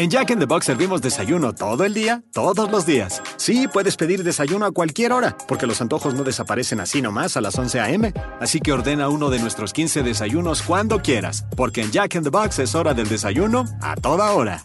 En Jack in the Box servimos desayuno todo el día, todos los días. Sí, puedes pedir desayuno a cualquier hora, porque los antojos no desaparecen así nomás a las 11 a.m. Así que ordena uno de nuestros 15 desayunos cuando quieras, porque en Jack in the Box es hora del desayuno a toda hora.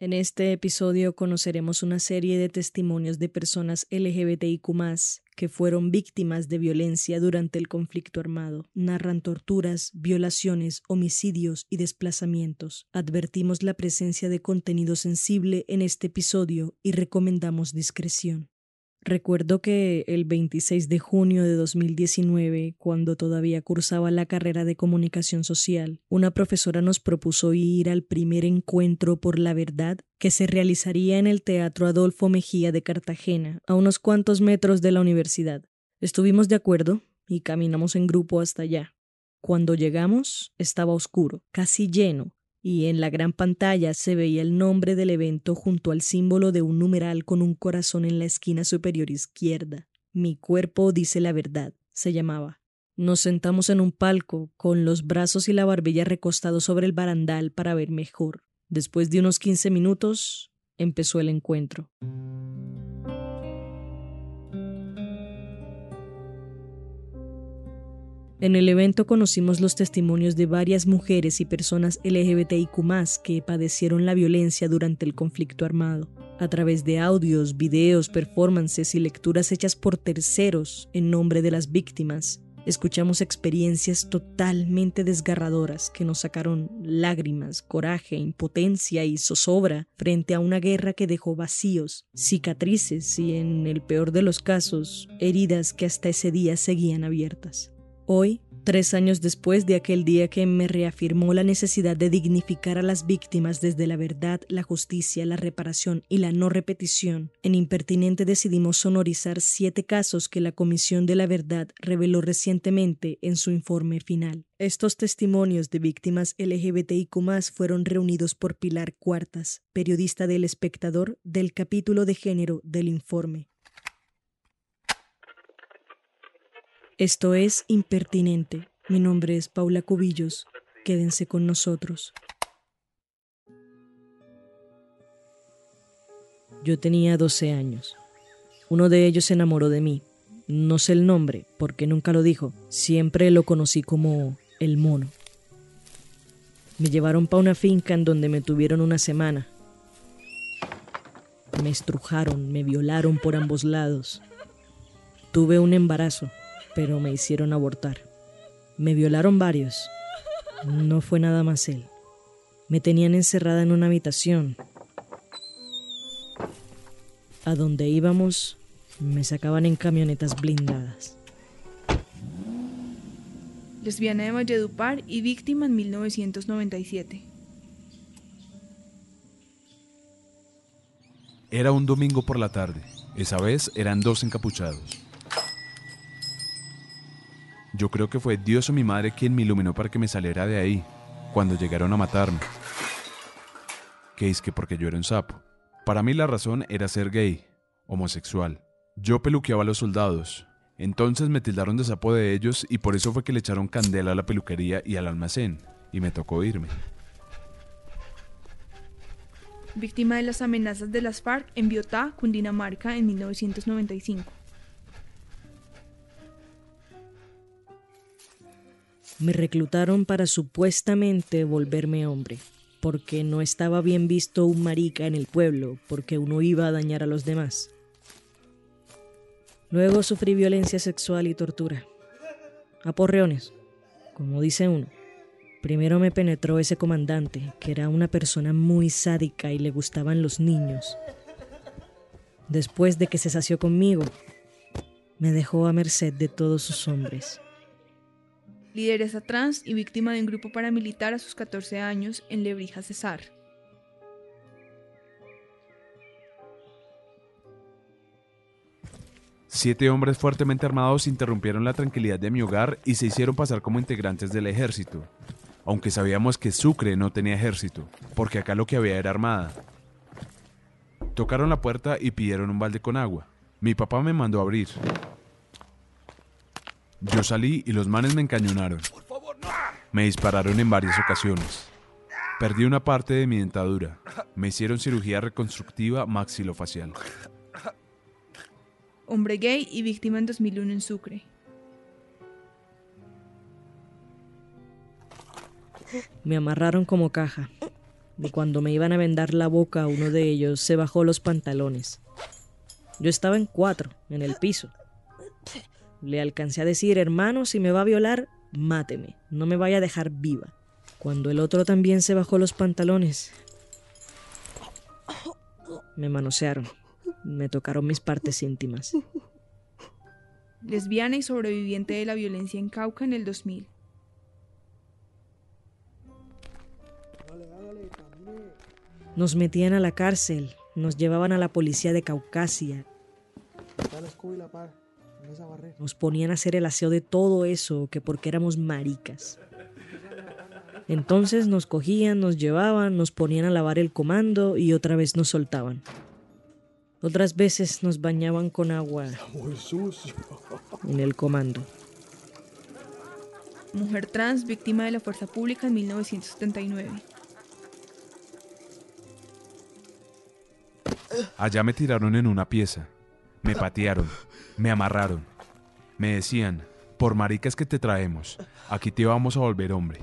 En este episodio conoceremos una serie de testimonios de personas LGBTIQ que fueron víctimas de violencia durante el conflicto armado. Narran torturas, violaciones, homicidios y desplazamientos. Advertimos la presencia de contenido sensible en este episodio y recomendamos discreción. Recuerdo que el 26 de junio de 2019, cuando todavía cursaba la carrera de comunicación social, una profesora nos propuso ir al primer encuentro por la verdad que se realizaría en el Teatro Adolfo Mejía de Cartagena, a unos cuantos metros de la universidad. Estuvimos de acuerdo y caminamos en grupo hasta allá. Cuando llegamos estaba oscuro, casi lleno, y en la gran pantalla se veía el nombre del evento junto al símbolo de un numeral con un corazón en la esquina superior izquierda. Mi cuerpo dice la verdad, se llamaba. Nos sentamos en un palco, con los brazos y la barbilla recostados sobre el barandal para ver mejor. Después de unos quince minutos, empezó el encuentro. En el evento conocimos los testimonios de varias mujeres y personas LGBTIQ que padecieron la violencia durante el conflicto armado. A través de audios, videos, performances y lecturas hechas por terceros en nombre de las víctimas, escuchamos experiencias totalmente desgarradoras que nos sacaron lágrimas, coraje, impotencia y zozobra frente a una guerra que dejó vacíos, cicatrices y, en el peor de los casos, heridas que hasta ese día seguían abiertas. Hoy, tres años después de aquel día que me reafirmó la necesidad de dignificar a las víctimas desde la verdad, la justicia, la reparación y la no repetición, en Impertinente decidimos sonorizar siete casos que la Comisión de la Verdad reveló recientemente en su informe final. Estos testimonios de víctimas LGBTIQ fueron reunidos por Pilar Cuartas, periodista del Espectador del capítulo de género del informe. Esto es Impertinente. Mi nombre es Paula Cubillos. Quédense con nosotros. Yo tenía 12 años. Uno de ellos se enamoró de mí. No sé el nombre, porque nunca lo dijo. Siempre lo conocí como el mono. Me llevaron para una finca en donde me tuvieron una semana. Me estrujaron, me violaron por ambos lados. Tuve un embarazo pero me hicieron abortar. Me violaron varios. No fue nada más él. Me tenían encerrada en una habitación. A donde íbamos, me sacaban en camionetas blindadas. Lesbiana de Valledupar y víctima en 1997. Era un domingo por la tarde. Esa vez eran dos encapuchados. Yo creo que fue Dios o mi madre quien me iluminó para que me saliera de ahí, cuando llegaron a matarme. ¿Qué es que porque yo era un sapo? Para mí la razón era ser gay, homosexual. Yo peluqueaba a los soldados. Entonces me tildaron de sapo de ellos y por eso fue que le echaron candela a la peluquería y al almacén, y me tocó irme. Víctima de las amenazas de las FARC en Biotá, Cundinamarca, en 1995. Me reclutaron para supuestamente volverme hombre, porque no estaba bien visto un marica en el pueblo, porque uno iba a dañar a los demás. Luego sufrí violencia sexual y tortura. Aporreones, como dice uno. Primero me penetró ese comandante, que era una persona muy sádica y le gustaban los niños. Después de que se sació conmigo, me dejó a merced de todos sus hombres. Lideresa trans y víctima de un grupo paramilitar a sus 14 años en Lebrija, Cesar. Siete hombres fuertemente armados interrumpieron la tranquilidad de mi hogar y se hicieron pasar como integrantes del ejército. Aunque sabíamos que Sucre no tenía ejército, porque acá lo que había era armada. Tocaron la puerta y pidieron un balde con agua. Mi papá me mandó abrir. Yo salí y los manes me encañonaron. Me dispararon en varias ocasiones. Perdí una parte de mi dentadura. Me hicieron cirugía reconstructiva maxilofacial. Hombre gay y víctima en 2001 en Sucre. Me amarraron como caja. Y cuando me iban a vendar la boca, uno de ellos se bajó los pantalones. Yo estaba en cuatro, en el piso. Le alcancé a decir, hermano, si me va a violar, máteme, no me vaya a dejar viva. Cuando el otro también se bajó los pantalones, me manosearon, me tocaron mis partes íntimas. Lesbiana y sobreviviente de la violencia en Cauca en el 2000. Nos metían a la cárcel, nos llevaban a la policía de Caucasia. Nos ponían a hacer el aseo de todo eso, que porque éramos maricas. Entonces nos cogían, nos llevaban, nos ponían a lavar el comando y otra vez nos soltaban. Otras veces nos bañaban con agua en el comando. Mujer trans víctima de la fuerza pública en 1979. Allá me tiraron en una pieza. Me patearon. Me amarraron. Me decían, por maricas que te traemos, aquí te vamos a volver hombre.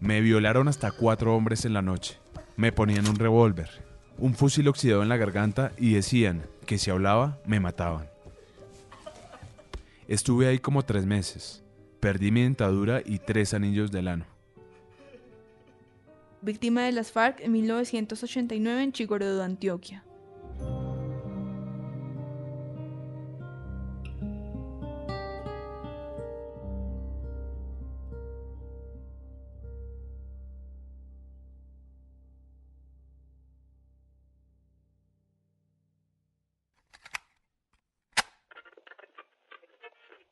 Me violaron hasta cuatro hombres en la noche. Me ponían un revólver, un fusil oxidado en la garganta y decían que si hablaba me mataban. Estuve ahí como tres meses. Perdí mi dentadura y tres anillos de lano. Víctima de las FARC en 1989 en Chigorodo, Antioquia.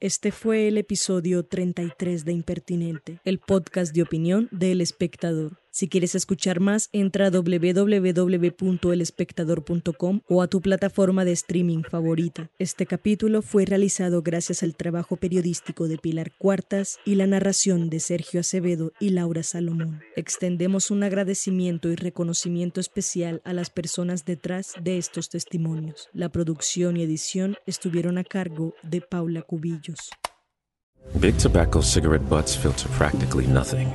Este fue el episodio 33 de Impertinente, el podcast de opinión de El Espectador. Si quieres escuchar más, entra a www.elespectador.com o a tu plataforma de streaming favorita. Este capítulo fue realizado gracias al trabajo periodístico de Pilar Cuartas y la narración de Sergio Acevedo y Laura Salomón. Extendemos un agradecimiento y reconocimiento especial a las personas detrás de estos testimonios. La producción y edición estuvieron a cargo de Paula Cubillos. Big tobacco cigarette butts filter practically nothing